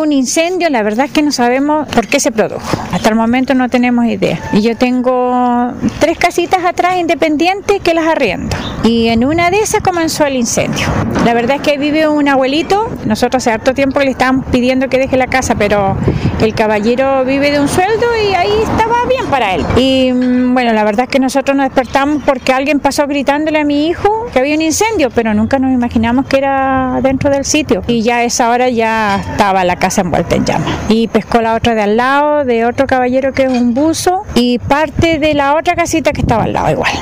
un incendio, la verdad es que no sabemos por qué se produjo. Hasta el momento no tenemos idea. Y yo tengo tres casitas atrás independientes que las arriendo. Y en una de esas comenzó el incendio. La verdad es que vive un abuelito. Nosotros hace harto tiempo le estábamos pidiendo que deje la casa, pero el caballero vive de un sueldo y ahí para él. Y mm, bueno, la verdad es que nosotros nos despertamos porque alguien pasó gritándole a mi hijo que había un incendio, pero nunca nos imaginamos que era dentro del sitio. Y ya a esa hora ya estaba la casa envuelta en llamas. Y pescó la otra de al lado, de otro caballero que es un buzo, y parte de la otra casita que estaba al lado igual.